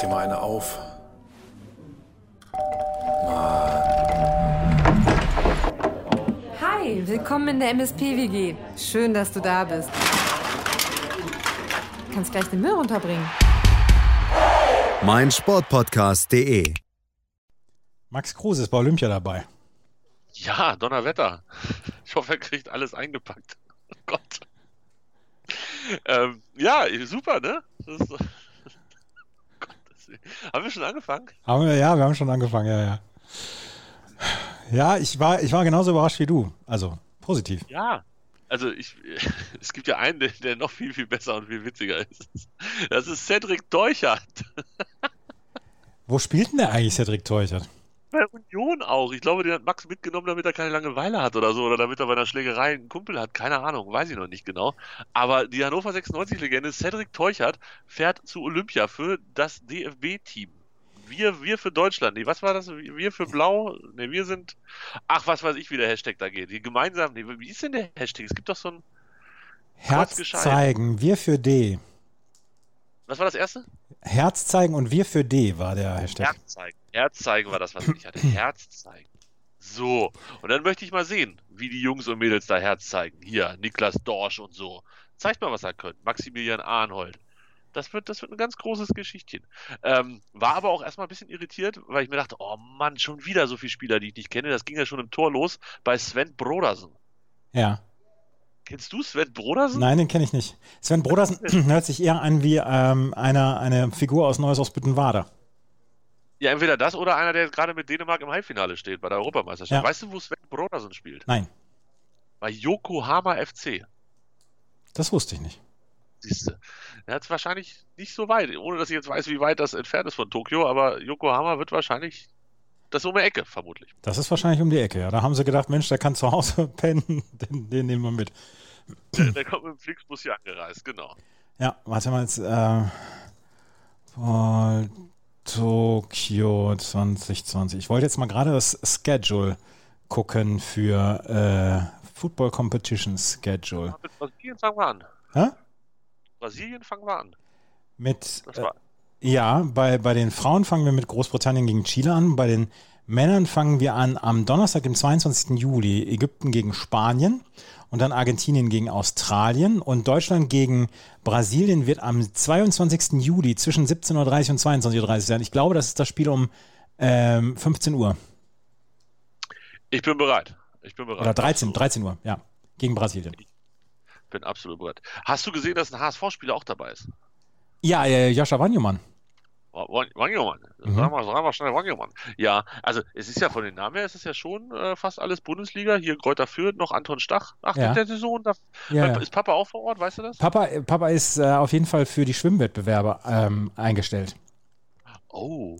dir mal eine auf. Hi, willkommen in der MSP-WG. Schön, dass du da bist. Du kannst gleich den Müll runterbringen. mein Sportpodcast.de. Max Kruse ist bei Olympia dabei. Ja, Donnerwetter. Ich hoffe, er kriegt alles eingepackt. Oh Gott. Ähm, ja, super, ne? Das ist. Haben wir schon angefangen? Haben wir, ja, wir haben schon angefangen, ja, ja. Ja, ich war, ich war genauso überrascht wie du. Also, positiv. Ja. Also ich, es gibt ja einen, der, der noch viel, viel besser und viel witziger ist. Das ist Cedric Teuchert. Wo spielt denn der eigentlich Cedric Teuchert? Bei Union auch. Ich glaube, den hat Max mitgenommen, damit er keine Langeweile hat oder so. Oder damit er bei einer Schlägerei einen Kumpel hat. Keine Ahnung, weiß ich noch nicht genau. Aber die Hannover 96-Legende Cedric Teuchert fährt zu Olympia für das DFB-Team. Wir, wir für Deutschland. Nee, was war das? Wir für Blau? Ne, wir sind. Ach, was weiß ich, wie der Hashtag da geht. Die gemeinsam. Nee, wie ist denn der Hashtag? Es gibt doch so ein. Herz zeigen, wir für D. Was war das erste? Herz zeigen und wir für D war der Hashtag. Herz zeigen. Herz zeigen war das, was ich hatte. Herz zeigen. So. Und dann möchte ich mal sehen, wie die Jungs und Mädels da Herz zeigen. Hier, Niklas Dorsch und so. Zeigt mal, was er könnt. Maximilian Arnhold. Das wird, das wird ein ganz großes Geschichtchen. Ähm, war aber auch erstmal ein bisschen irritiert, weil ich mir dachte, oh Mann, schon wieder so viele Spieler, die ich nicht kenne. Das ging ja schon im Tor los bei Sven Brodersen. Ja. Kennst du Sven Brodersen? Nein, den kenne ich nicht. Sven Brodersen hört sich eher an wie ähm, eine, eine Figur aus Neues aus Büttenwader. Ja, entweder das oder einer, der gerade mit Dänemark im Halbfinale steht bei der Europameisterschaft. Ja. Weißt du, wo Sven Brodersen spielt? Nein, Bei Yokohama FC. das wusste ich nicht. Siehste. Er hat es wahrscheinlich nicht so weit, ohne dass ich jetzt weiß, wie weit das entfernt ist von Tokio, aber Yokohama wird wahrscheinlich das ist um die Ecke, vermutlich. Das ist wahrscheinlich um die Ecke. Ja. Da haben sie gedacht, Mensch, der kann zu Hause pennen, den, den nehmen wir mit. Der, der kommt mit dem Flixbus hier angereist, genau. Ja, warte mal jetzt. Äh, Paul Tokio 2020. Ich wollte jetzt mal gerade das Schedule gucken für äh, Football Competition Schedule. Mit Brasilien fangen wir an. Hä? Brasilien fangen wir an. Mit, Das äh, war, ja, bei, bei den Frauen fangen wir mit Großbritannien gegen Chile an. Bei den Männern fangen wir an am Donnerstag, dem 22. Juli, Ägypten gegen Spanien und dann Argentinien gegen Australien und Deutschland gegen Brasilien wird am 22. Juli zwischen 17.30 Uhr und 22.30 Uhr sein. Ich glaube, das ist das Spiel um ähm, 15 Uhr ich bin bereit. Ich bin bereit. oder 13, Absolut. 13 Uhr, ja, gegen Brasilien. bin absolut bereit. Hast du gesehen, dass ein HSV-Spieler auch dabei ist? Ja, äh, Joscha Wanjomann. Wangermann. Mhm. Sag mal, sag mal schnell Wangermann. Ja, also es ist ja von den Namen her, es ist ja schon äh, fast alles Bundesliga. Hier Kräuter Fürth, noch Anton Stach. Ach, Ja. der Saison. Da, Ja, ja. Ist Papa auch vor Ort, weißt du das? Papa, Papa ist äh, auf jeden Fall für die Schwimmwettbewerbe ähm, eingestellt. Oh.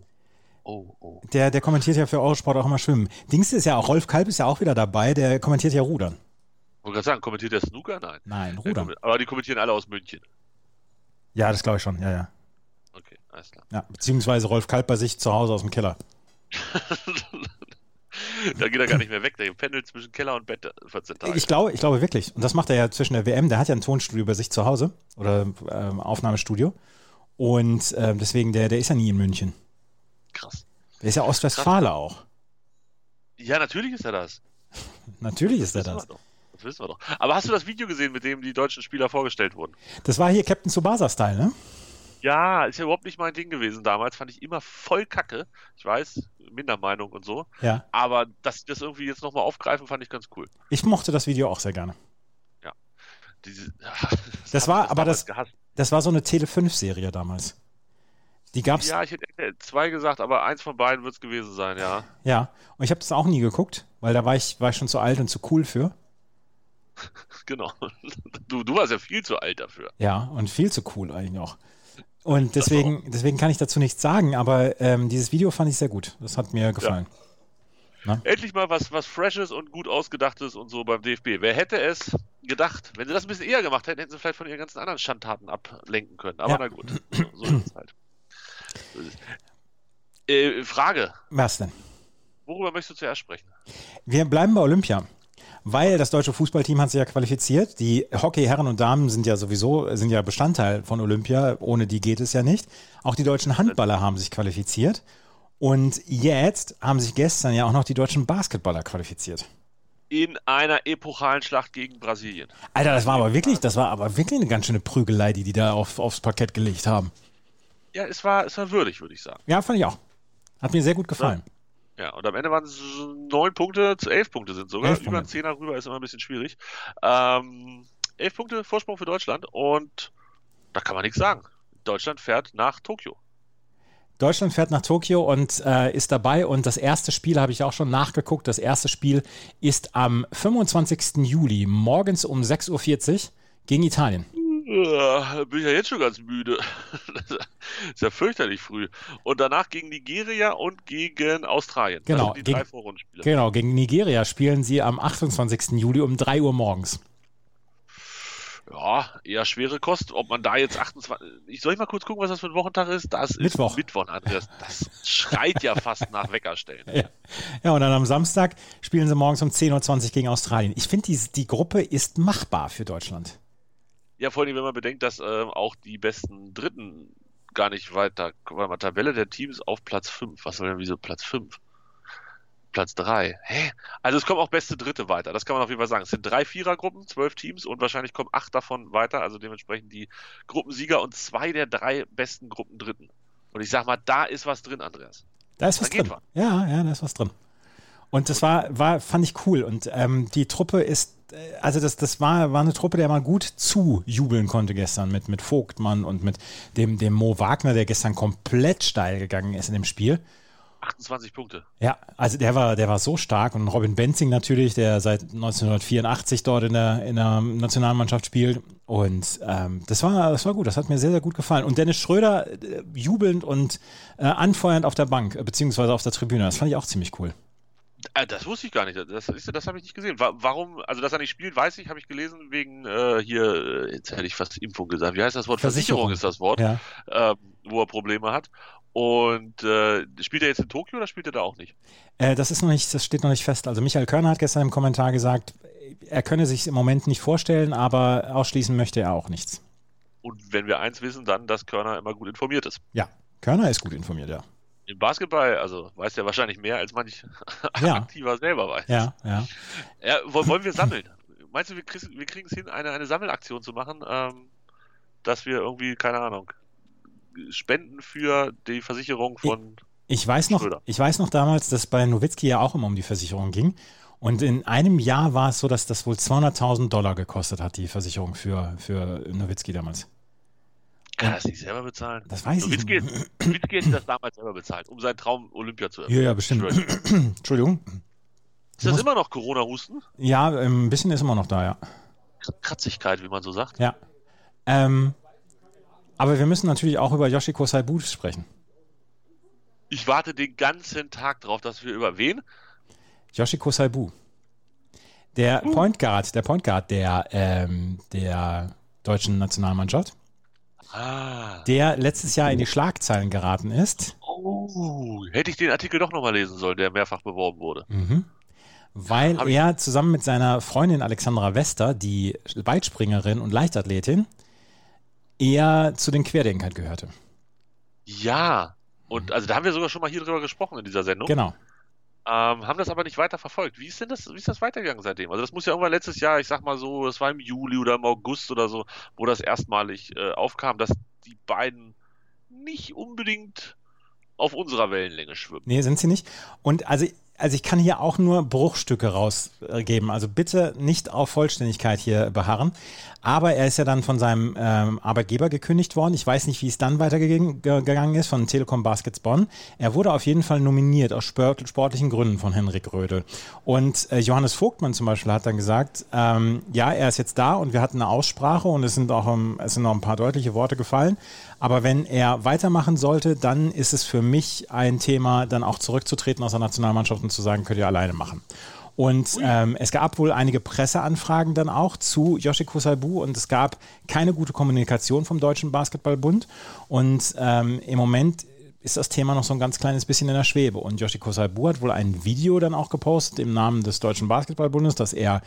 Oh, oh. Der, der kommentiert ja für Eurosport auch immer Schwimmen. Dings ist ja auch, Rolf Kalb ist ja auch wieder dabei, der kommentiert ja Rudern. wollte gerade sagen, kommentiert der Snooker? Nein. Nein, Der Rudern. Aber die kommentieren alle aus München. Ja, das glaube ich schon, ja, ja. Okay, alles klar. ja. Beziehungsweise Rolf Kalb bei sich zu Hause aus dem Keller. da geht er gar nicht mehr weg. Der pendelt zwischen Keller und Bett 14 Tage. Ich glaube, ich glaube wirklich. Und das macht er ja zwischen der WM. Der hat ja ein Tonstudio bei sich zu Hause oder ähm, Aufnahmestudio. Und ähm, deswegen, der, der ist ja nie in München. Krass. Der ist ja Ostwestfale auch. Ja, natürlich ist er das. Natürlich ist er wissen das. Das wissen wir doch. Aber hast du das Video gesehen, mit dem die deutschen Spieler vorgestellt wurden? Das war hier Captain Tsubasa-Style, ne? Ja, ist ja überhaupt nicht mein Ding gewesen damals. Fand ich immer voll kacke. Ich weiß, Mindermeinung und so. Ja. Aber dass sie das irgendwie jetzt nochmal aufgreifen, fand ich ganz cool. Ich mochte das Video auch sehr gerne. Diese, Das hab war- aber das- Gehasst. Das war so eine Tele5-Serie damals. Die gab's. Ja, ich hätte hätte zwei gesagt, aber eins von beiden wird es gewesen sein, ja. Ja, und ich habe das auch nie geguckt, weil da war ich, war ich schon zu alt und zu cool für. Genau. Du, du warst ja viel zu alt dafür. Ja, und viel zu cool eigentlich auch. Und deswegen, deswegen kann ich dazu nichts sagen, aber ähm, dieses Video fand ich sehr gut. Das hat mir gefallen. Endlich mal was, was Freshes und gut ausgedachtes und so beim DFB. Wer hätte es gedacht? Wenn sie das ein bisschen eher gemacht hätten, hätten sie vielleicht von ihren ganzen anderen Schandtaten ablenken können. Aber Ja. na gut, so, so ist es halt. So ist es. Äh, Frage, Was denn? worüber möchtest du zuerst sprechen? Wir bleiben bei Olympia. Weil das deutsche Fußballteam hat sich ja qualifiziert. Die Hockey-Herren und Damen sind ja sowieso, sind ja Bestandteil von Olympia. Ohne die geht es ja nicht. Auch die deutschen Handballer haben sich qualifiziert. Und jetzt haben sich gestern ja auch noch die deutschen Basketballer qualifiziert. In einer epochalen Schlacht gegen Brasilien. Alter, das war aber wirklich, das war aber wirklich eine ganz schöne Prügelei, die die da auf, aufs Parkett gelegt haben. Ja, es war, es war würdig, würde ich sagen. Ja, fand ich auch. Hat mir sehr gut gefallen. Ja, und am Ende waren es neun Punkte zu elf Punkte sind sogar. Elf Über ein Punkte. Zehner rüber ist immer ein bisschen schwierig. Ähm, elf Punkte Vorsprung für Deutschland und da kann man nichts sagen. Deutschland fährt nach Tokio. Deutschland fährt nach Tokio und äh, ist dabei. Und das erste Spiel habe ich auch schon nachgeguckt. Das erste Spiel ist am 25. Juli morgens um 6.40 Uhr gegen Italien. Bin ich ja jetzt schon ganz müde. Ist ja fürchterlich früh. Und danach gegen Nigeria und gegen Australien. Genau, sind die drei gegen- Vorrundenspiele. Genau, gegen Nigeria spielen sie am 28. Juli um 3 Uhr morgens. Ja, eher schwere Kost. Ob man da jetzt 28. Ich soll ich mal kurz gucken, was das für ein Wochentag ist? Das ist Mittwoch. Mittwoch, Andreas. Das schreit ja fast nach Weckerstellen. Ja. ja, und dann am Samstag spielen sie morgens um 10.20 Uhr gegen Australien. Ich finde, die, die Gruppe ist machbar für Deutschland. Ja, vor allem, wenn man bedenkt, dass ähm, auch die besten Dritten gar nicht weiter. Guck mal, Tabelle der Teams auf Platz 5. Was soll denn wieso Platz 5? Platz 3. Hä? Also es kommen auch beste Dritte weiter. Das kann man auf jeden Fall sagen. Es sind drei Vierergruppen, zwölf Teams und wahrscheinlich kommen acht davon weiter. Also dementsprechend die Gruppensieger und zwei der drei besten Gruppendritten. Und ich sag mal, da ist was drin, Andreas. Da ist was Da drin. was. Ja, ja, da ist was drin. Und das war, war fand ich cool. Und ähm, die Truppe ist, äh, also das, das war, war eine Truppe, der man gut zujubeln konnte gestern mit, mit Vogtmann und mit dem, dem Mo Wagner, der gestern komplett steil gegangen ist in dem Spiel. 28 Punkte. Ja, also der war, der war so stark und Robin Benzing natürlich, der seit 1984 dort in der, in der Nationalmannschaft spielt. Und ähm, das, war, das war gut, das hat mir sehr, sehr gut gefallen. Und Dennis Schröder äh, jubelnd und äh, anfeuernd auf der Bank, äh, beziehungsweise auf der Tribüne, das fand ich auch ziemlich cool. Äh, Das wusste ich gar nicht. Das, das, das habe ich nicht gesehen. Wa- Warum, also dass er nicht spielt, weiß ich, habe ich gelesen, wegen äh, hier, äh, jetzt hätte ich fast Impfung gesagt. Wie heißt das Wort? Versicherung. Versicherung, ist das Wort, Ja. ähm, wo er Probleme hat. Und äh, spielt er jetzt in Tokio oder spielt er da auch nicht? Äh, das ist noch nicht, das steht noch nicht fest. Also Michael Körner hat gestern im Kommentar gesagt, er könne sich im Moment nicht vorstellen, aber ausschließen möchte er auch nichts. Und wenn wir eins wissen, dann, dass Körner immer gut informiert ist. Ja, Körner ist gut informiert, ja. Im Basketball, also weiß er wahrscheinlich mehr, als manch Ja. aktiver selber weiß. Ja, ja. Ja, wo- wollen wir sammeln? Meinst du, wir, kriegen- wir kriegen es hin, eine, eine Sammelaktion zu machen, ähm, dass wir irgendwie, keine Ahnung, spenden für die Versicherung von. Ich weiß noch, Schröder. ich weiß noch damals, dass bei Nowitzki ja auch immer um die Versicherung ging. Und in einem Jahr war es so, dass das wohl 200.000 Dollar gekostet hat, die Versicherung für, für Nowitzki damals. Kann er das nicht selber bezahlen? Das weiß ich Nowitzki, nicht. Hätte das damals selber bezahlt, um seinen Traum Olympia zu Ja, erfüllen. ja, bestimmt. Schwöre. Entschuldigung. Ist das immer noch Corona-Husten? Ja, ein bisschen ist immer noch da, ja. Kratzigkeit, wie man so sagt. Ja. Ähm, aber wir müssen natürlich auch über Yoshiko Saibu sprechen. Ich warte den ganzen Tag drauf, dass wir über wen? Yoshiko Saibu. Der Point Guard, der Point Guard der, ähm, der deutschen Nationalmannschaft, Ah. der letztes Jahr in die Schlagzeilen geraten ist, Oh, hätte ich den Artikel doch nochmal lesen sollen, der mehrfach beworben wurde. Mhm. weil Hab er zusammen mit seiner Freundin Alexandra Wester, die Weitspringerin und Leichtathletin, eher zu den Querdenkern gehörte. Ja. Und also da haben wir sogar schon mal hier drüber gesprochen in dieser Sendung. Genau. Ähm, haben das aber nicht weiter verfolgt. Wie ist denn das, wie ist das weitergegangen seitdem? Also das muss ja irgendwann letztes Jahr, ich sag mal so, das war im Juli oder im August oder so, wo das erstmalig äh, aufkam, dass die beiden nicht unbedingt auf unserer Wellenlänge schwimmen. Nee, sind sie nicht. Und also, also ich kann hier auch nur Bruchstücke rausgeben. Also bitte nicht auf Vollständigkeit hier beharren. Aber er ist ja dann von seinem ähm, Arbeitgeber gekündigt worden. Ich weiß nicht, wie es dann weitergegangen ge- gegangen ist von Telekom Baskets Bonn. Er wurde auf jeden Fall nominiert aus sport, sportlichen Gründen von Henrik Rödel. Und äh, Johannes Vogtmann zum Beispiel hat dann gesagt, ähm, ja, er ist jetzt da und wir hatten eine Aussprache und es sind auch ähm, es sind noch ein paar deutliche Worte gefallen. Aber wenn er weitermachen sollte, dann ist es für mich ein Thema, dann auch zurückzutreten aus der Nationalmannschaft und zu sagen, könnt ihr alleine machen. Und ähm, es gab wohl einige Presseanfragen dann auch zu Yoshiko Saibu und es gab keine gute Kommunikation vom Deutschen Basketballbund. Und ähm, im Moment ist das Thema noch so ein ganz kleines bisschen in der Schwebe. Und Yoshi Kosaibu hat wohl ein Video dann auch gepostet im Namen des Deutschen Basketballbundes, dass er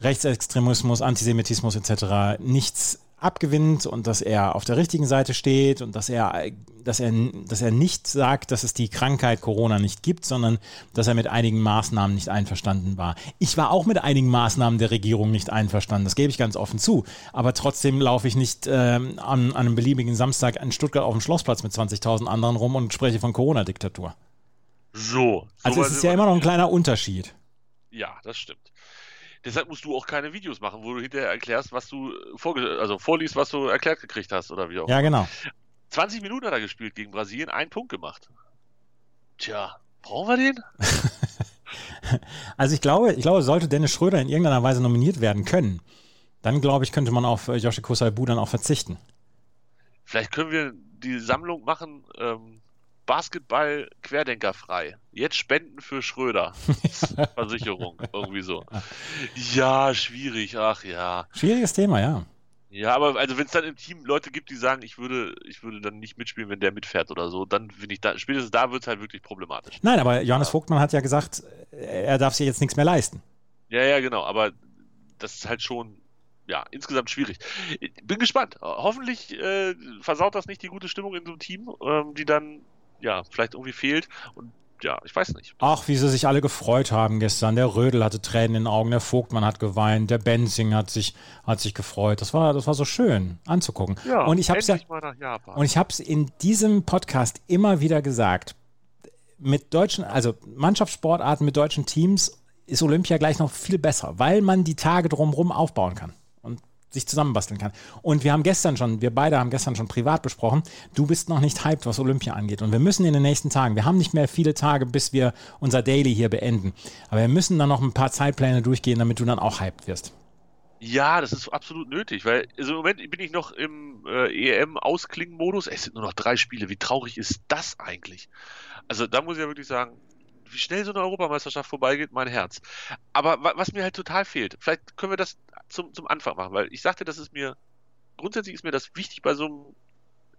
Rechtsextremismus, Antisemitismus etc. nichts abgewinnt und dass er auf der richtigen Seite steht und dass er, dass er, dass er nicht sagt, dass es die Krankheit Corona nicht gibt, sondern dass er mit einigen Maßnahmen nicht einverstanden war. Ich war auch mit einigen Maßnahmen der Regierung nicht einverstanden, das gebe ich ganz offen zu. Aber trotzdem laufe ich nicht ähm, an, an einem beliebigen Samstag in Stuttgart auf dem Schlossplatz mit 20.000 anderen rum und spreche von Corona-Diktatur. So. Also es ist ja immer noch ein kleiner Unterschied. Ja, das stimmt. Deshalb musst du auch keine Videos machen, wo du hinterher erklärst, was du vorge also vorliest, was du erklärt gekriegt hast oder wie auch Ja, genau. 20 Minuten hat er gespielt gegen Brasilien, einen Punkt gemacht. Tja, brauchen wir den? also ich glaube, ich glaube, sollte Dennis Schröder in irgendeiner Weise nominiert werden können, dann glaube ich, könnte man auf Joshi Kosaibu dann auch verzichten. Vielleicht können wir die Sammlung machen, ähm, Basketball querdenkerfrei. Jetzt spenden für Schröder. Versicherung, irgendwie so. Ja, schwierig, ach ja. Schwieriges Thema, ja. Ja, aber also wenn es dann im Team Leute gibt, die sagen, ich würde, ich würde dann nicht mitspielen, wenn der mitfährt oder so, dann finde ich da, spätestens da wird es halt wirklich problematisch. Nein, aber Johannes. Vogtmann hat ja gesagt, er darf sich jetzt nichts mehr leisten. Ja, ja, genau, aber das ist halt schon ja, insgesamt schwierig. Bin gespannt. Hoffentlich äh, versaut das nicht die gute Stimmung in so einem Team, ähm, die dann ja, vielleicht irgendwie fehlt. Und ja, ich weiß nicht. Ach, wie sie sich alle gefreut haben gestern. Der Rödel hatte Tränen in den Augen, der Vogtmann hat geweint, der Benzing hat sich, hat sich gefreut. Das war, das war so schön anzugucken. Ja, und ich habe ja, und ich habe es in diesem Podcast immer wieder gesagt. Mit deutschen, also Mannschaftssportarten mit deutschen Teams ist Olympia gleich noch viel besser, weil man die Tage drumherum aufbauen kann sich zusammenbasteln kann. Und wir haben gestern schon, wir beide haben gestern schon privat besprochen, du bist noch nicht hyped, was Olympia angeht. Und wir müssen in den nächsten Tagen, wir haben nicht mehr viele Tage, bis wir unser Daily hier beenden. Aber wir müssen dann noch ein paar Zeitpläne durchgehen, damit du dann auch hyped wirst. Ja, das ist absolut nötig, weil also im Moment bin ich noch im äh, EM-Ausklingen-Modus. Es sind nur noch drei Spiele. Wie traurig ist das eigentlich? Also da muss ich ja wirklich sagen, wie schnell so eine Europameisterschaft vorbeigeht, mein Herz. Aber was mir halt total fehlt, vielleicht können wir das zum, zum Anfang machen, weil ich sagte, das ist mir, grundsätzlich ist mir das wichtig bei so einem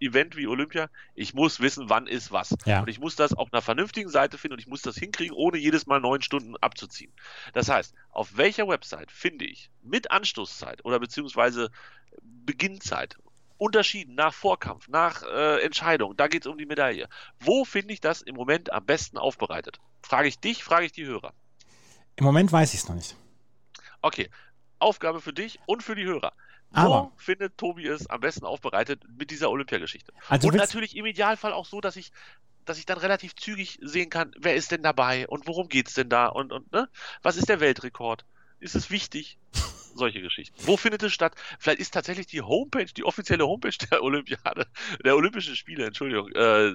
Event wie Olympia. Ich muss wissen, wann ist was. Ja. Und ich muss das auf einer vernünftigen Seite finden und ich muss das hinkriegen, ohne jedes Mal neun Stunden abzuziehen. Das heißt, auf welcher Website finde ich mit Anstoßzeit oder beziehungsweise Beginnzeit unterschieden nach Vorkampf, nach äh, Entscheidung, da geht es um die Medaille. Wo finde ich das im Moment am besten aufbereitet? Frage ich dich, frage ich die Hörer. Im Moment weiß ich es noch nicht. Okay, Aufgabe für dich und für die Hörer. Aber, Wo findet Tobi es am besten aufbereitet mit dieser Olympiageschichte? Also und natürlich im Idealfall auch so, dass ich, dass ich dann relativ zügig sehen kann, wer ist denn dabei und worum geht es denn da und, und ne? was ist der Weltrekord? Ist es wichtig? Solche Geschichten. Wo findet es statt? Vielleicht ist tatsächlich die Homepage, die offizielle Homepage der Olympiade, der Olympischen Spiele, Entschuldigung, äh,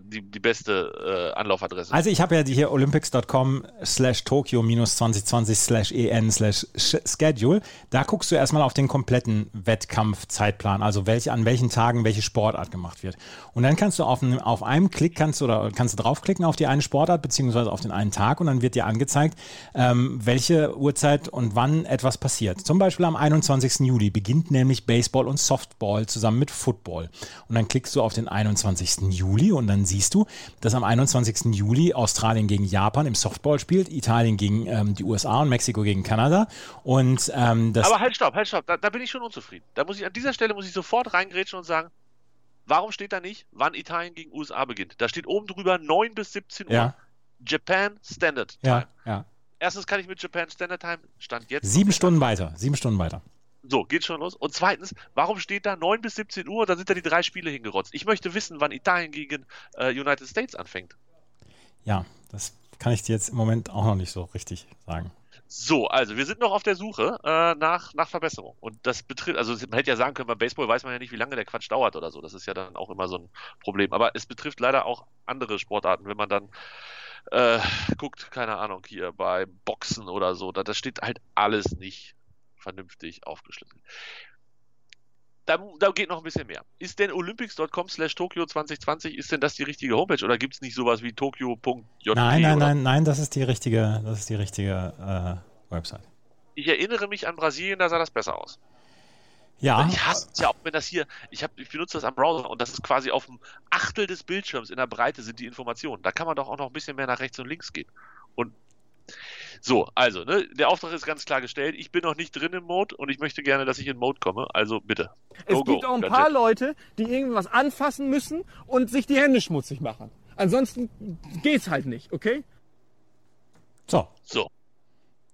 die, die beste äh, Anlaufadresse. Also ich habe ja die hier olympics.com slash Tokyo minus 2020 slash en slash schedule. Da guckst du erstmal auf den kompletten Wettkampfzeitplan, also welche, an welchen Tagen welche Sportart gemacht wird. Und dann kannst du auf, einem, auf einem Klick kannst du oder kannst du draufklicken auf die eine Sportart beziehungsweise auf den einen Tag und dann wird dir angezeigt, ähm, welche Uhrzeit und wann etwas passiert passiert. Zum Beispiel am 21. Juli beginnt nämlich Baseball und Softball zusammen mit Football. Und dann klickst du auf den 21. Juli und dann siehst du, dass am 21. Juli Australien gegen Japan im Softball spielt, Italien gegen ähm, die USA und Mexiko gegen Kanada. Und, ähm, Aber halt, stopp, halt, stopp, da, da bin ich schon unzufrieden. Da muss ich, an dieser Stelle muss ich sofort reingrätschen und sagen, Warum steht da nicht, wann Italien gegen USA beginnt? Da steht oben drüber 9 bis 17 Uhr. Ja. Japan Standard Time. Ja, ja. Erstens kann ich mit Japan Standard Time Stand jetzt. Sieben Stunden weiter. Sieben Stunden weiter. So, geht schon los. Und zweitens, warum steht da 9 bis 17 Uhr? Da sind da die drei Spiele hingerotzt. Ich möchte wissen, wann Italien gegen äh, United States anfängt. Ja, das kann ich dir jetzt im Moment auch noch nicht so richtig sagen. So, also wir sind noch auf der Suche äh, nach, nach Verbesserung. Und das betrifft, also man hätte ja sagen können, beim Baseball weiß man ja nicht, wie lange der Quatsch dauert oder so. Das ist ja dann auch immer so ein Problem. Aber es betrifft leider auch andere Sportarten, wenn man dann äh, guckt, keine Ahnung, hier bei Boxen oder so, da, da steht halt alles nicht vernünftig aufgeschlüsselt. Da, da, geht noch ein bisschen mehr. Ist denn olympics.com slash Tokio 2020, ist denn das die richtige Homepage oder gibt es nicht sowas wie tokio.jp? Nein, nein, nein, nein, das ist die richtige, das ist die richtige äh, Website. Ich erinnere mich an Brasilien, da sah das besser aus. Ja. Ich hasse es ja auch, wenn das hier, ich, hab, ich benutze das am Browser und das ist quasi auf dem Achtel des Bildschirms in der Breite sind die Informationen. Da kann man doch auch noch ein bisschen mehr nach rechts und links gehen. Und so, also, ne, der Auftrag ist ganz klar gestellt. Ich bin noch nicht drin im Mode und ich möchte gerne, dass ich in Mode komme. Also bitte. Es Go, gibt go, auch ein Gadget. paar Leute, die irgendwas anfassen müssen und sich die Hände schmutzig machen. Ansonsten geht's halt nicht, okay? So, So,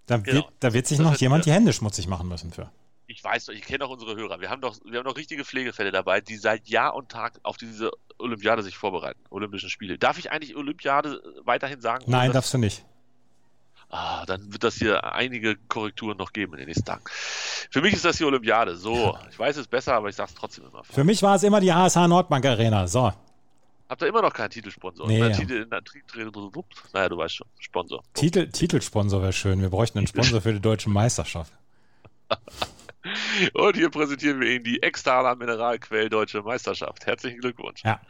da, Genau. wird, da wird sich Das noch jemand ja. die Hände schmutzig machen müssen für. Ich weiß doch, ich kenne doch unsere Hörer. Wir haben doch, wir haben doch richtige Pflegefälle dabei, die seit Jahr und Tag auf diese Olympiade sich vorbereiten. Olympischen Spiele. Darf ich eigentlich Olympiade weiterhin sagen? Nein, Oder- darfst du nicht. Ah, dann wird das hier einige Korrekturen noch geben in den nächsten Tagen. Für mich ist das die Olympiade. So, ich weiß es besser, aber ich sage es trotzdem immer. Für mich war es immer die HSH Nordbank Arena. So, Habt ihr immer noch keinen Titelsponsor? Nee, ja. Titel, naja, du weißt schon. Sponsor. Titel, Titelsponsor wäre schön. Wir bräuchten einen Sponsor für die deutsche Meisterschaft. Und hier präsentieren wir Ihnen die Extala Mineralquell Deutsche Meisterschaft. Herzlichen Glückwunsch. Ja.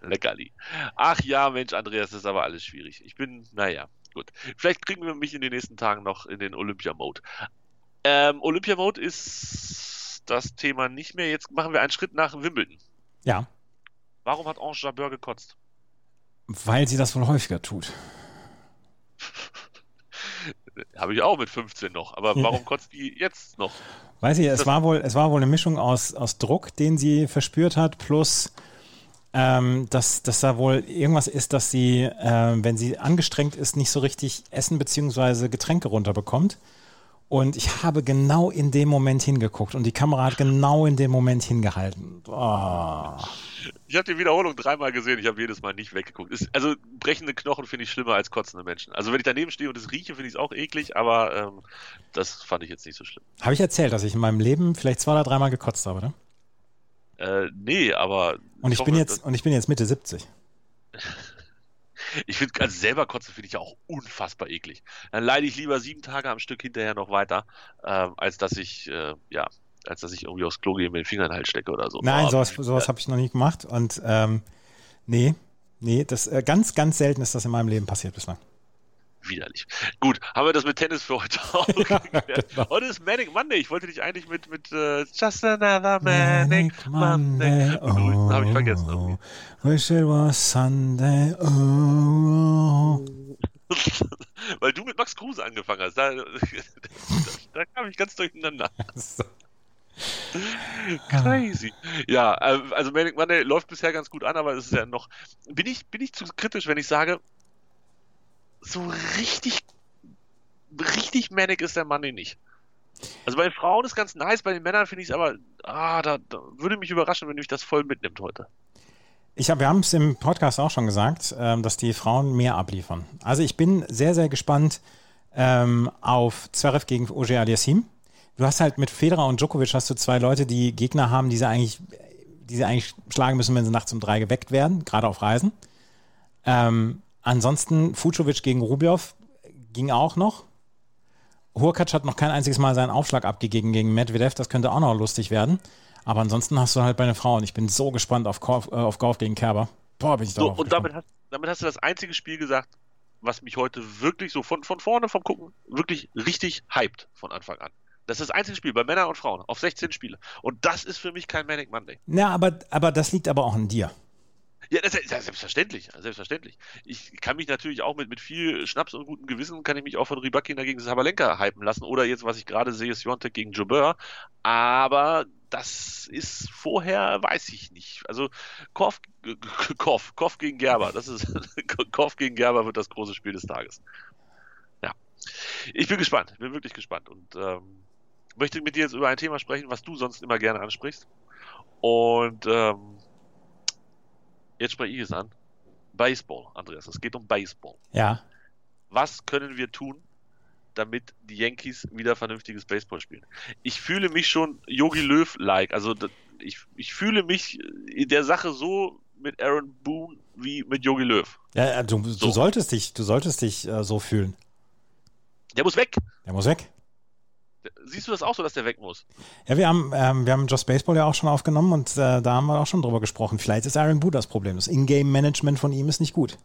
Leckerli. Ach ja, Mensch, Andreas, das ist aber alles schwierig. Ich bin, naja, gut. Vielleicht kriegen wir mich in den nächsten Tagen noch in den Olympia-Mode. Ähm, Olympia-Mode ist das Thema nicht mehr. Jetzt machen wir einen Schritt nach Wimbledon. Ja, Warum hat Ange Jabeur gekotzt? weil sie das wohl häufiger tut. Habe ich auch mit 15 noch. Aber warum kotzt die jetzt noch? Weiß ich, es war wohl, es war wohl eine Mischung aus, aus Druck, den sie verspürt hat, plus ähm, dass, dass da wohl irgendwas ist, dass sie, ähm, wenn sie angestrengt ist, nicht so richtig Essen bzw. Getränke runterbekommt. Und ich habe genau in dem Moment hingeguckt und die Kamera hat genau in dem Moment hingehalten. Oh. Ich habe die Wiederholung dreimal gesehen, ich habe jedes Mal nicht weggeguckt. Ist, also brechende Knochen finde ich schlimmer als kotzende Menschen. Also wenn ich daneben stehe und es rieche, finde ich es auch eklig, aber ähm, das fand ich jetzt nicht so schlimm. Habe ich erzählt, dass ich in meinem Leben vielleicht zwei oder dreimal gekotzt habe, ne? Äh, nee, aber Und ich, hoffe, bin jetzt, und ich bin jetzt Mitte 70. ich finde, also selber kotzen finde ich ja auch unfassbar eklig. Dann leide ich lieber sieben Tage am Stück hinterher noch weiter, ähm, als dass ich, äh, ja, als dass ich irgendwie aufs Klo gehe mir den Finger in den Hals stecke oder so. Nein, Aber- sowas, sowas habe ich noch nie gemacht. Und ähm, nee, nee, das äh, ganz, ganz selten ist das in meinem Leben passiert bislang. Widerlich. Gut, haben wir das mit Tennis für heute auch geklärt. genau. Heute ist Manic Monday. Ich wollte dich eigentlich mit, mit äh, Just Another Manic Monday begrüßen. Habe ich vergessen. irgendwie. Oh, wish it was Sunday. Oh, oh. Weil du mit Max Kruse angefangen hast. Da, da, da kam ich ganz durcheinander. Crazy. Ja, äh, also Manic Monday läuft bisher ganz gut an, aber es ist ja noch. Bin ich, bin ich zu kritisch, wenn ich sage, so richtig, richtig Manic ist der Monday nicht. Also bei den Frauen ist ganz nice, bei den Männern finde ich es aber, ah, da, da würde mich überraschen, wenn mich das voll mitnimmt heute. Ich hab, wir haben es im Podcast auch schon gesagt, ähm, dass die Frauen mehr abliefern. Also ich bin sehr, sehr gespannt ähm, auf Zverev gegen Oje Aliassim. Du hast halt mit Federer und Djokovic hast du zwei Leute, die Gegner haben, die sie eigentlich, die sie eigentlich schlagen müssen, wenn sie nachts um drei geweckt werden, gerade auf Reisen. Ähm, ansonsten Fucovic gegen Rublev ging auch noch. Hurkacz hat noch kein einziges Mal seinen Aufschlag abgegeben gegen Medvedev, das könnte auch noch lustig werden. Aber ansonsten hast du halt bei den Frauen. Ich bin so gespannt auf Golf, äh, auf Golf gegen Kerber. Boah, bin ich So, und damit hast, damit hast du das einzige Spiel gesagt, was mich heute wirklich so von, von vorne vom Gucken wirklich richtig hyped von Anfang an. Das ist das einzige Spiel bei Männern und Frauen auf 16 Spiele. Und das ist für mich kein Manic Monday. Ja, aber, aber das liegt aber auch an dir. Ja, das ist ja selbstverständlich, selbstverständlich. Ich kann mich natürlich auch mit, mit viel Schnaps und gutem Gewissen, kann ich mich auch von Rybakin dagegen Sabalenka hypen lassen. Oder jetzt, was ich gerade sehe, Swiatek gegen Jobber. Aber das ist vorher, weiß ich nicht. Also Korf, Korf, Korf gegen Gerber, das ist, Korf gegen Gerber wird das große Spiel des Tages. Ja. Ich bin gespannt, bin wirklich gespannt und ähm, möchte mit dir jetzt über ein Thema sprechen, was du sonst immer gerne ansprichst. Und ähm, jetzt spreche ich es an. Baseball, Andreas. Es geht um Baseball. Ja. Was können wir tun, damit die Yankees wieder vernünftiges Baseball spielen? Ich fühle mich schon Yogi Löw-like. Also ich, ich fühle mich in der Sache so mit Aaron Boone wie mit Yogi Löw. ja du, du So. solltest dich, du solltest dich äh, so fühlen. Der muss weg. Der muss weg. Siehst du das auch so, dass der weg muss? Ja, wir haben, ähm, wir haben Just Baseball ja auch schon aufgenommen und äh, da haben wir auch schon drüber gesprochen. Vielleicht ist Aaron Boone das Problem. Das Ingame-Management von ihm ist nicht gut.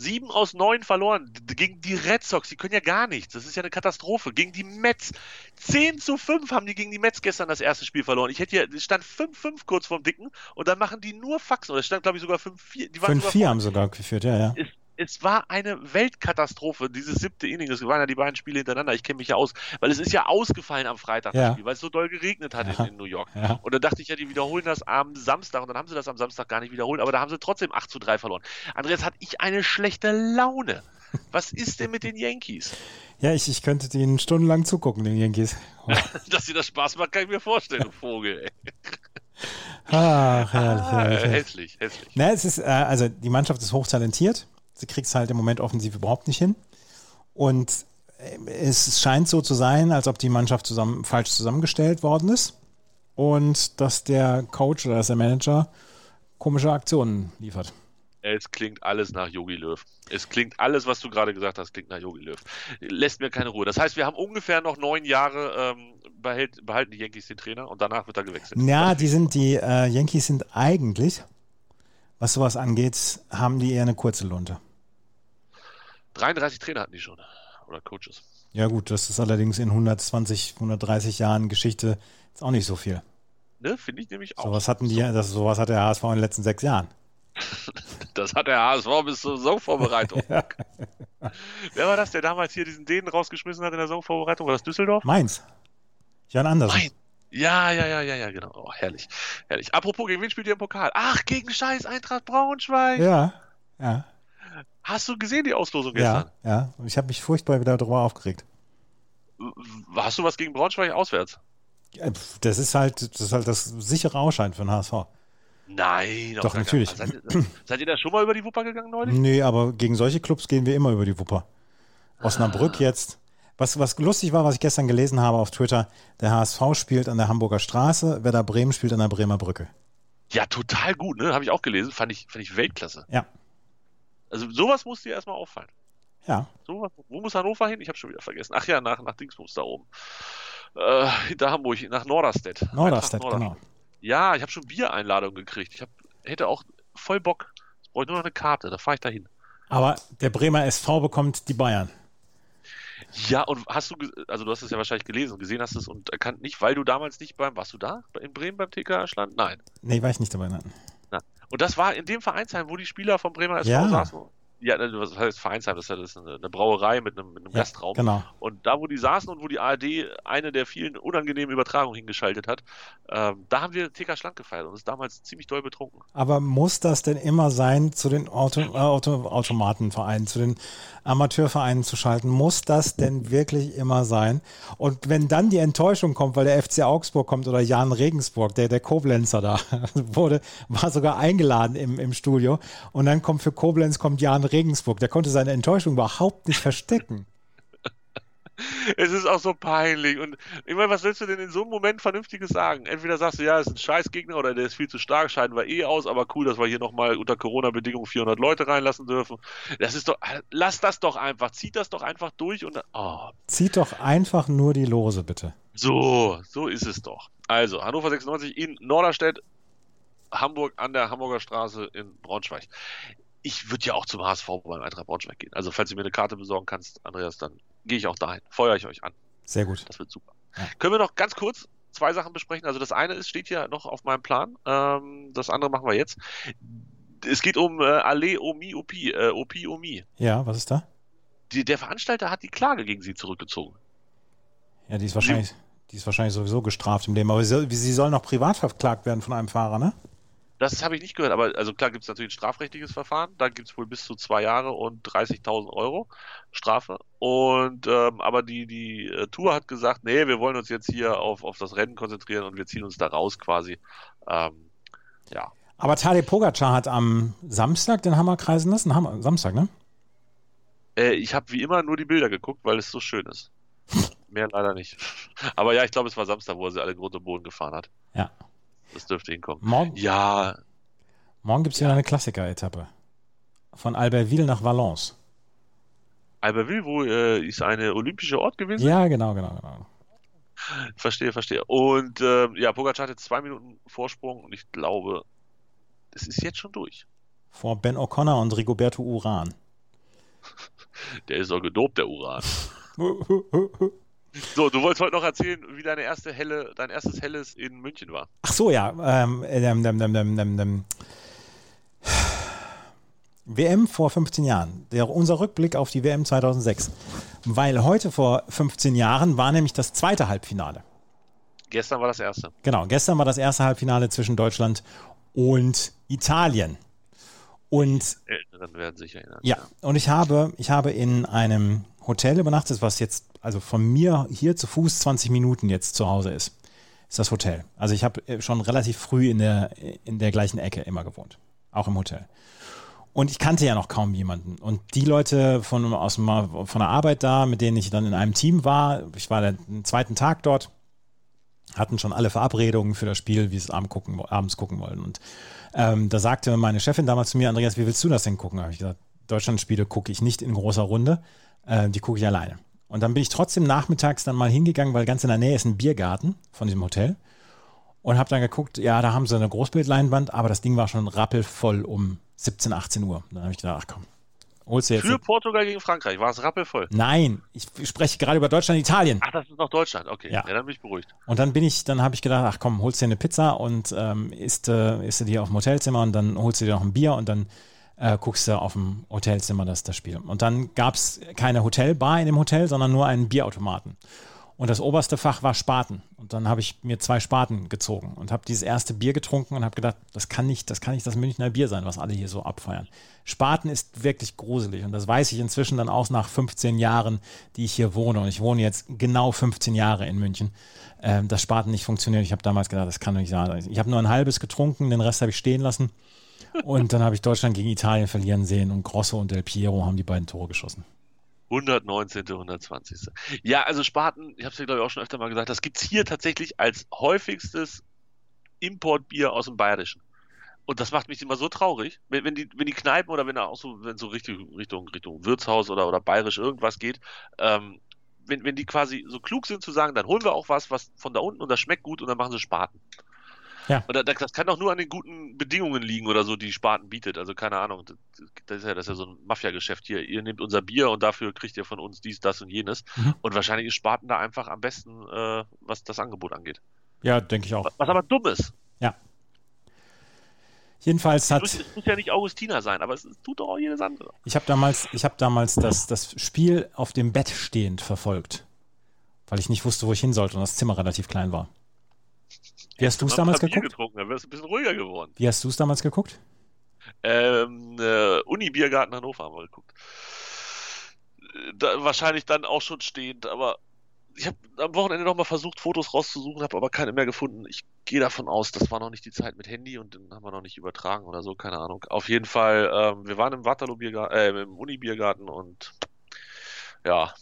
Sieben aus neun verloren. Gegen die Red Sox, die können ja gar nichts. Das ist ja eine Katastrophe. Gegen die Mets. 10 zu 5 haben die gegen die Mets gestern das erste Spiel verloren. Ich hätte hier, es stand 5-5 kurz vorm Dicken und dann machen die nur Faxen. Oder es stand, glaube ich, sogar 5-4. Die waren sogar 5-4 haben sogar geführt, ja, ja. es, es war eine Weltkatastrophe, dieses siebte Inning. Es waren ja die beiden Spiele hintereinander. Ich kenne mich ja aus, weil es ist ja ausgefallen am Freitag, Ja. Spiel, weil es so doll geregnet hat Ja. in, in New York. Ja. Und dann dachte ich ja, die wiederholen das am Samstag und dann haben sie das am Samstag gar nicht wiederholt, aber da haben sie trotzdem 8 zu 3 verloren. Andreas, hatte ich eine schlechte Laune. Was ist denn mit den Yankees? Ja, ich, ich könnte denen stundenlang zugucken, den Yankees. Dass dir das Spaß macht, kann ich mir vorstellen, du Vogel. Ey. Ach, herrlich, herrlich. herrlich. hässlich, hässlich. Na, es ist, äh, also die Mannschaft ist hochtalentiert. Sie kriegt es halt im Moment offensiv überhaupt nicht hin. Und äh, es scheint so zu sein, als ob die Mannschaft zusammen, falsch zusammengestellt worden ist. Und dass der Coach oder dass der Manager komische Aktionen liefert. Es klingt alles nach Yogi Löw. Es klingt alles, was du gerade gesagt hast, klingt nach Yogi Löw. Lässt mir keine Ruhe. Das heißt, wir haben ungefähr noch neun Jahre ähm, behält, behalten die Yankees den Trainer und danach wird er gewechselt. Ja, die sind, die äh, Yankees sind eigentlich, was sowas angeht, haben die eher eine kurze Lunte. 33 Trainer hatten die schon. Oder Coaches. Ja gut, das ist allerdings in 120, 130 Jahren Geschichte jetzt auch nicht so viel. Ne, finde ich nämlich auch. Sowas hatten die, das, sowas hat der HSV in den letzten sechs Jahren. Das hat der HSV bis zur Saisonvorbereitung. Wer war das, der damals hier diesen Dänen rausgeschmissen hat in der Saisonvorbereitung? War das Düsseldorf? Mainz. Jan Andersen. Nein. Ja, ja, ja, ja, ja, genau. Oh, herrlich. Herrlich. Apropos, gegen wen spielt ihr im Pokal? Ach, gegen Scheiß Eintracht Braunschweig. Ja, ja, Hast du gesehen die Auslosung ja, gestern? ja. Ich habe mich furchtbar wieder darüber aufgeregt. Hast du was gegen Braunschweig auswärts? Ja, Das ist halt, das ist halt das sichere Ausscheiden für den HSV. Nein, Doch, natürlich. Seid, ihr- seid ihr da schon mal über die Wupper gegangen neulich? Nee, aber gegen solche Clubs gehen wir immer über die Wupper. Osnabrück jetzt. Was, was lustig war, was ich gestern gelesen habe auf Twitter, der HSV spielt an der Hamburger Straße, Werder Bremen spielt an der Bremer Brücke. Ja, total gut, ne? Habe ich auch gelesen. Fand ich, fand ich Weltklasse. Ja, Also sowas muss dir erstmal auffallen. ja. Sowas, wo muss Hannover hin? Ich habe schon wieder vergessen. Ach ja, nach, nach Dingsbums da oben. Äh, hinter Hamburg, nach Norderstedt. Norderstedt, Eintracht genau. Ja, ich habe schon Biereinladung gekriegt. Ich hab, hätte auch voll Bock. Ich bräuchte nur noch eine Karte, da fahre ich dahin. Aber der Bremer SV bekommt die Bayern. Ja, und hast du, also du hast es ja wahrscheinlich gelesen und gesehen hast es und erkannt nicht, weil du damals nicht beim, warst du da? In Bremen beim TK Schland? Nein. Nee, war ich nicht dabei. Nein. Und das war in dem Vereinsheim, wo die Spieler vom Bremer SV Ja. saßen. Ja, ne, was heißt Vereinsheim? Das ist ja eine, eine Brauerei mit einem, mit einem Ja, Gastraum. genau. Und da, wo die saßen und wo die ARD eine der vielen unangenehmen Übertragungen hingeschaltet hat, ähm, da haben wir TK Schland gefeiert und ist damals ziemlich doll betrunken. Aber muss das denn immer sein, zu den Auto, äh, Auto, Automatenvereinen, zu den Amateurvereinen zu schalten? Muss das denn wirklich immer sein? Und wenn dann die Enttäuschung kommt, weil der FC Augsburg kommt oder Jan Regensburg, der, der Koblenzer da, wurde, war sogar eingeladen im, im Studio. Und dann kommt für Koblenz kommt Jan Regensburg. Der konnte seine Enttäuschung überhaupt nicht verstecken. Es ist auch so peinlich. Und ich meine, was willst du denn in so einem Moment Vernünftiges sagen? Entweder sagst du, ja, ist ein Scheißgegner oder der ist viel zu stark, scheiden wir eh aus, aber cool, dass wir hier nochmal unter Corona-Bedingungen 400 Leute reinlassen dürfen. Das ist doch, lass das doch einfach, zieht das doch einfach durch und, oh, Zieht doch einfach nur die Lose, bitte. so, so ist es doch. Also, Hannover 96 in Norderstedt, Hamburg an der Hamburger Straße in Braunschweig. Ich würde ja auch zum HSV beim Eintracht Braunschweig gehen. Also, falls du mir eine Karte besorgen kannst, Andreas, dann gehe ich auch dahin. Feuere ich euch an. Sehr gut. Das wird super. Ja. Können wir noch ganz kurz zwei Sachen besprechen? Also das eine ist, steht hier noch auf meinem Plan. Ähm, das andere machen wir jetzt. Es geht um äh, Ale Omi Opi, äh, Opi Omi. Ja, was ist da? Die, der Veranstalter hat die Klage gegen sie zurückgezogen. Ja, die ist wahrscheinlich, die ist wahrscheinlich sowieso gestraft im Leben. Aber sie soll, sie soll noch privat verklagt werden von einem Fahrer, ne? Das habe ich nicht gehört, aber also klar gibt es natürlich ein strafrechtliches Verfahren. Da gibt es wohl bis zu zwei Jahre und 30.000 Euro Strafe. Und ähm, aber die die äh, Tour hat gesagt, nee, wir wollen uns jetzt hier auf auf das Rennen konzentrieren und wir ziehen uns da raus quasi. Ähm, ja, Aber Tadej Pogacar hat am Samstag den Hammer kreisen lassen. Hammer, Samstag, ne? Äh, ich habe wie immer nur die Bilder geguckt, weil es so schön ist. Mehr leider nicht. Aber ja, ich glaube, es war Samstag, wo er sie alle Grund und Boden gefahren hat. Ja. Das dürfte hinkommen. Morgen, Ja, morgen gibt es wieder eine Klassiker-Etappe. Von Albertville nach Valence. Albertville, wo äh, ist eine olympische Ort gewesen? Ja, genau, genau, genau. Verstehe, verstehe. Und ähm, ja, Pogacar hatte zwei Minuten Vorsprung und ich glaube, es ist jetzt schon durch. Vor Ben O'Connor und Rigoberto Uran. Der ist doch gedopt, der Uran. So, du wolltest heute noch erzählen, wie deine erste helle, dein erstes Helles in München war. Ach so, ja. Ähm, ähm, ähm. WM vor 15 Jahren. Der, unser Rückblick auf die WM 2006. Weil heute vor 15 Jahren war nämlich das zweite Halbfinale. Gestern war das erste. Genau, gestern war das erste Halbfinale zwischen Deutschland und Italien. Und Älteren werden sich erinnern. ja, und ich habe, ich habe in einem Hotel übernachtet, was jetzt, also von mir hier zu Fuß 20 Minuten jetzt zu Hause ist. Ist das Hotel. Also ich habe äh, schon relativ früh in der, in der gleichen Ecke immer gewohnt. Auch im Hotel. Und ich kannte ja noch kaum jemanden. Und die Leute von, aus, von der Arbeit da, mit denen ich dann in einem Team war, ich war den zweiten Tag dort, hatten schon alle Verabredungen für das Spiel, wie sie es abend gucken, abends gucken wollen. Und ähm, da sagte meine Chefin damals zu mir, Andreas, wie willst du das denn gucken? Da habe ich gesagt, Deutschlandspiele gucke ich nicht in großer Runde, äh, die gucke ich alleine. Und dann bin ich trotzdem nachmittags dann mal hingegangen, weil ganz in der Nähe ist ein Biergarten von diesem Hotel. Und habe dann geguckt, ja, da haben sie eine Großbildleinwand, aber das Ding war schon rappelvoll um 17, 18 Uhr. Dann habe ich gedacht, ach komm, holst du jetzt. Für Portugal gegen Frankreich war es rappelvoll. Nein, ich spreche gerade über Deutschland, Italien. Ach, das ist noch Deutschland. Okay, Ja. ja. dann bin ich beruhigt. Und dann bin ich, dann habe ich gedacht, ach komm, holst dir eine Pizza und ähm, isst, äh, isst du die auf dem Hotelzimmer und dann holst du dir noch ein Bier und dann äh, guckst du auf dem Hotelzimmer das, das Spiel. Und dann gab es keine Hotelbar in dem Hotel, sondern nur einen Bierautomaten. Und das oberste Fach war Spaten. Und dann habe ich mir zwei Spaten gezogen und habe dieses erste Bier getrunken und habe gedacht, das kann nicht, das kann nicht das Münchner Bier sein, was alle hier so abfeiern. Spaten ist wirklich gruselig und das weiß ich inzwischen dann auch nach 15 Jahren, die ich hier wohne. Und ich wohne jetzt genau 15 Jahre in München, ähm, dass Spaten nicht funktioniert. Ich habe damals gedacht, das kann doch nicht sein. Ich habe nur ein halbes getrunken, den Rest habe ich stehen lassen. Und dann habe ich Deutschland gegen Italien verlieren sehen und Grosso und Del Piero haben die beiden Tore geschossen. 119., 120. Ja, also Spaten, ich habe es ja glaube ich auch schon öfter mal gesagt, das gibt's hier tatsächlich als häufigstes Importbier aus dem Bayerischen. Und das macht mich immer so traurig, wenn, wenn die wenn die Kneipen oder wenn auch so wenn so Richtung Richtung Richtung Wirtshaus oder oder bayerisch irgendwas geht, ähm, wenn wenn die quasi so klug sind zu sagen, dann holen wir auch was was von da unten und das schmeckt gut und dann machen sie Spaten. Ja. Und da- da- das kann doch nur an den guten Bedingungen liegen oder so, die Spaten bietet. Also keine Ahnung, das, ist ja das ist ja so ein Mafia-Geschäft hier. Ihr nehmt unser Bier und dafür kriegt ihr von uns dies, das und jenes. Mhm. Und wahrscheinlich ist Spaten da einfach am besten, äh, was das Angebot angeht. Ja, denke ich auch. Was, was aber dumm ist. Jedenfalls Es hat, muss, es muss ja nicht Augustiner sein, aber es, tut doch auch jedes andere. ich habe damals, ich habe damals das, das Spiel auf dem Bett stehend verfolgt, weil ich nicht wusste, wo ich hin sollte und das Zimmer relativ klein war. Wie hast du es damals Bier geguckt? getrunken, dann wärst du ein bisschen ruhiger geworden. Wie hast du es damals geguckt? Ähm, äh, Uni-Biergarten Hannover haben wir geguckt. Äh, Da, wahrscheinlich dann auch schon stehend, aber ich habe am Wochenende noch mal versucht, Fotos rauszusuchen, habe aber keine mehr gefunden. Ich gehe davon aus, das war noch nicht die Zeit mit Handy und dann haben wir noch nicht übertragen oder so, keine Ahnung. Auf jeden Fall, ähm, wir waren im Waterloo-Biergarten, äh, im Uni-Biergarten und ja,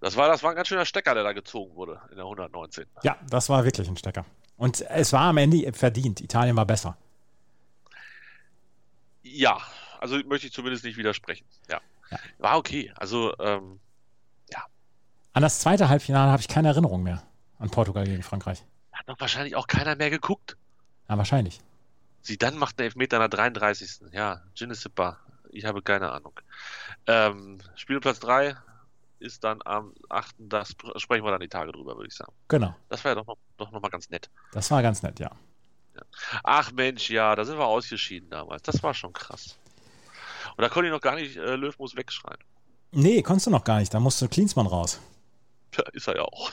das war, das war ein ganz schöner Stecker, der da gezogen wurde in der 119. Ja, das war wirklich ein Stecker. Und es war am Ende verdient. Italien war besser. Ja, also möchte ich zumindest nicht widersprechen. Ja. Ja. War okay. Also, ähm, An das zweite Halbfinale habe ich keine Erinnerung mehr. An Portugal gegen Frankreich. hat doch wahrscheinlich auch keiner mehr geguckt. Ja, wahrscheinlich. Sie dann macht einen Elfmeter in der 33. Ja, Ginesipa. Ich habe keine Ahnung. Ähm, Spielplatz 3 ist dann am 8. Das sp- sprechen wir dann die Tage drüber, würde ich sagen. Genau. Das war ja doch noch, doch noch mal ganz nett. Das war ganz nett, ja. Ach Mensch, ja, da sind wir ausgeschieden damals. Das war schon krass. Und da konnte ich noch gar nicht äh, Löw muss wegschreien. Nee, konntest du noch gar nicht. Da musste Klinsmann raus. Tja, ist er ja auch.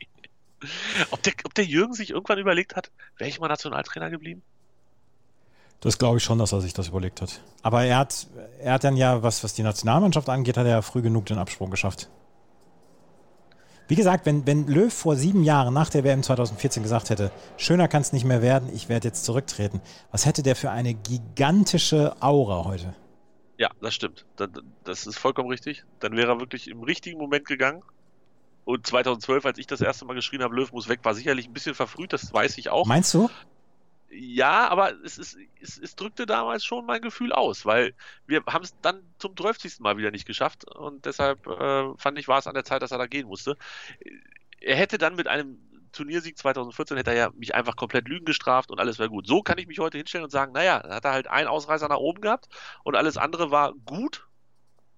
ob, der, ob der Jürgen sich irgendwann überlegt hat, wäre ich mal Nationaltrainer geblieben? Das glaube ich schon, dass er sich das überlegt hat. Aber er hat, er hat dann ja, was, was die Nationalmannschaft angeht, hat er ja früh genug den Absprung geschafft. Wie gesagt, wenn, wenn Löw vor sieben Jahren nach der WM 2014 gesagt hätte, schöner kann es nicht mehr werden, ich werde jetzt zurücktreten, was hätte der für eine gigantische Aura heute? Ja, das stimmt. Das, das ist vollkommen richtig. Dann wäre er wirklich im richtigen Moment gegangen. Und 2012, als ich das erste Mal geschrien habe, Löw muss weg, war sicherlich ein bisschen verfrüht, das weiß ich auch. Meinst du? Ja, aber es, ist, es, es drückte damals schon mein Gefühl aus, weil wir haben es dann zum 12. Mal wieder nicht geschafft und deshalb äh, fand ich, war es an der Zeit, dass er da gehen musste. Er hätte dann mit einem Turniersieg 2014 hätte er ja mich einfach komplett Lügen gestraft und alles wäre gut. So kann ich mich heute hinstellen und sagen, naja, da hat er halt einen Ausreißer nach oben gehabt und alles andere war gut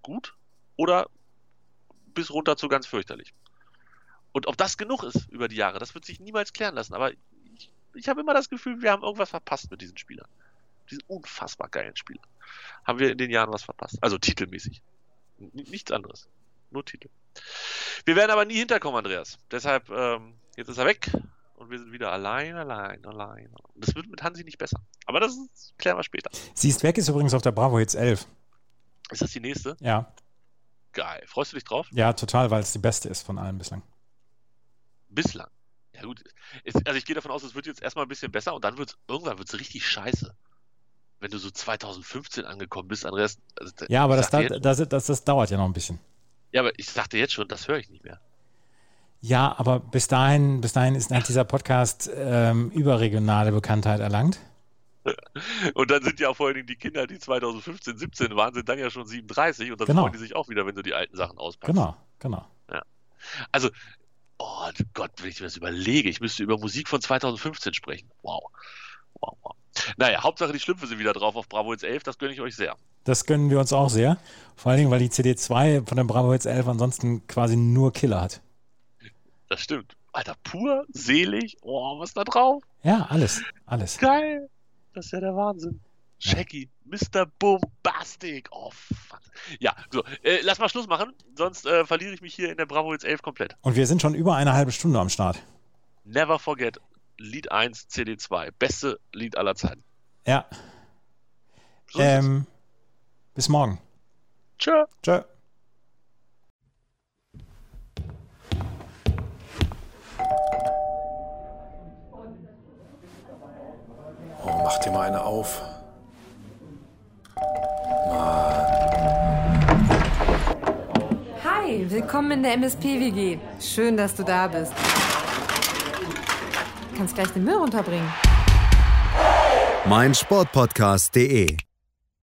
gut oder bis runter zu ganz fürchterlich. Und ob das genug ist über die Jahre, das wird sich niemals klären lassen. Aber ich, habe immer das Gefühl, wir haben irgendwas verpasst mit diesen Spielern. Diesen unfassbar geilen Spielern. Haben wir in den Jahren was verpasst. Also titelmäßig. N nichts anderes. Nur Titel. Wir werden aber nie hinterkommen, Andreas. Deshalb, ähm, jetzt ist er weg und wir sind wieder allein, allein, allein. Und das wird mit Hansi nicht besser. Aber das ist, klären wir später. Sie ist weg, ist übrigens auf der Bravo jetzt 11. Ist das die nächste? Ja. Geil. Freust du dich drauf? Ja, total, weil es die beste ist von allen bislang. Bislang. Ja gut. Es, also ich gehe davon aus, es wird jetzt erstmal ein bisschen besser und dann wird es irgendwann wird's richtig scheiße. Wenn du so 2015 angekommen bist, Andreas. Also, Ja, aber das, da, das, das, das dauert ja noch ein bisschen. ja, aber ich sagte jetzt schon, das höre ich nicht mehr. Ja, aber bis dahin, bis dahin ist, hat dieser Podcast ähm, überregionale Bekanntheit erlangt. Und dann sind ja vor allen Dingen die Kinder, die 2015, 17 waren, sind dann ja schon 37 und dann Genau. freuen die sich auch wieder, wenn du die alten Sachen auspackst. Genau, genau. Also, oh Gott, wenn ich mir das überlege, ich müsste über Musik von 2015 sprechen. Wow. Wow, wow. Naja, Hauptsache die Schlümpfe sind wieder drauf auf Bravo jetzt 11, das gönne ich euch sehr. Das gönnen wir uns auch sehr. Vor allen Dingen, weil die CD2 von der Bravo Hits 11 ansonsten quasi nur Killer hat. Das stimmt. Alter, pur, selig, oh, was da drauf? Ja, alles, alles. Geil. Das ist ja der Wahnsinn. Shaggy, Mr. Bombastic. Oh. Ja, so, äh, lass mal Schluss machen, sonst äh, verliere ich mich hier in der Bravo jetzt 11 komplett. Und wir sind schon über eine halbe Stunde am Start. Never forget, Lied 1, CD2. Beste Lied aller Zeiten. Ja, So ähm, bis morgen. Tschö. Tschö. Oh, mach dir mal eine auf. Willkommen in der MSP-WG. Schön, dass du da bist. Kannst gleich den Müll runterbringen. meinsportpodcast.de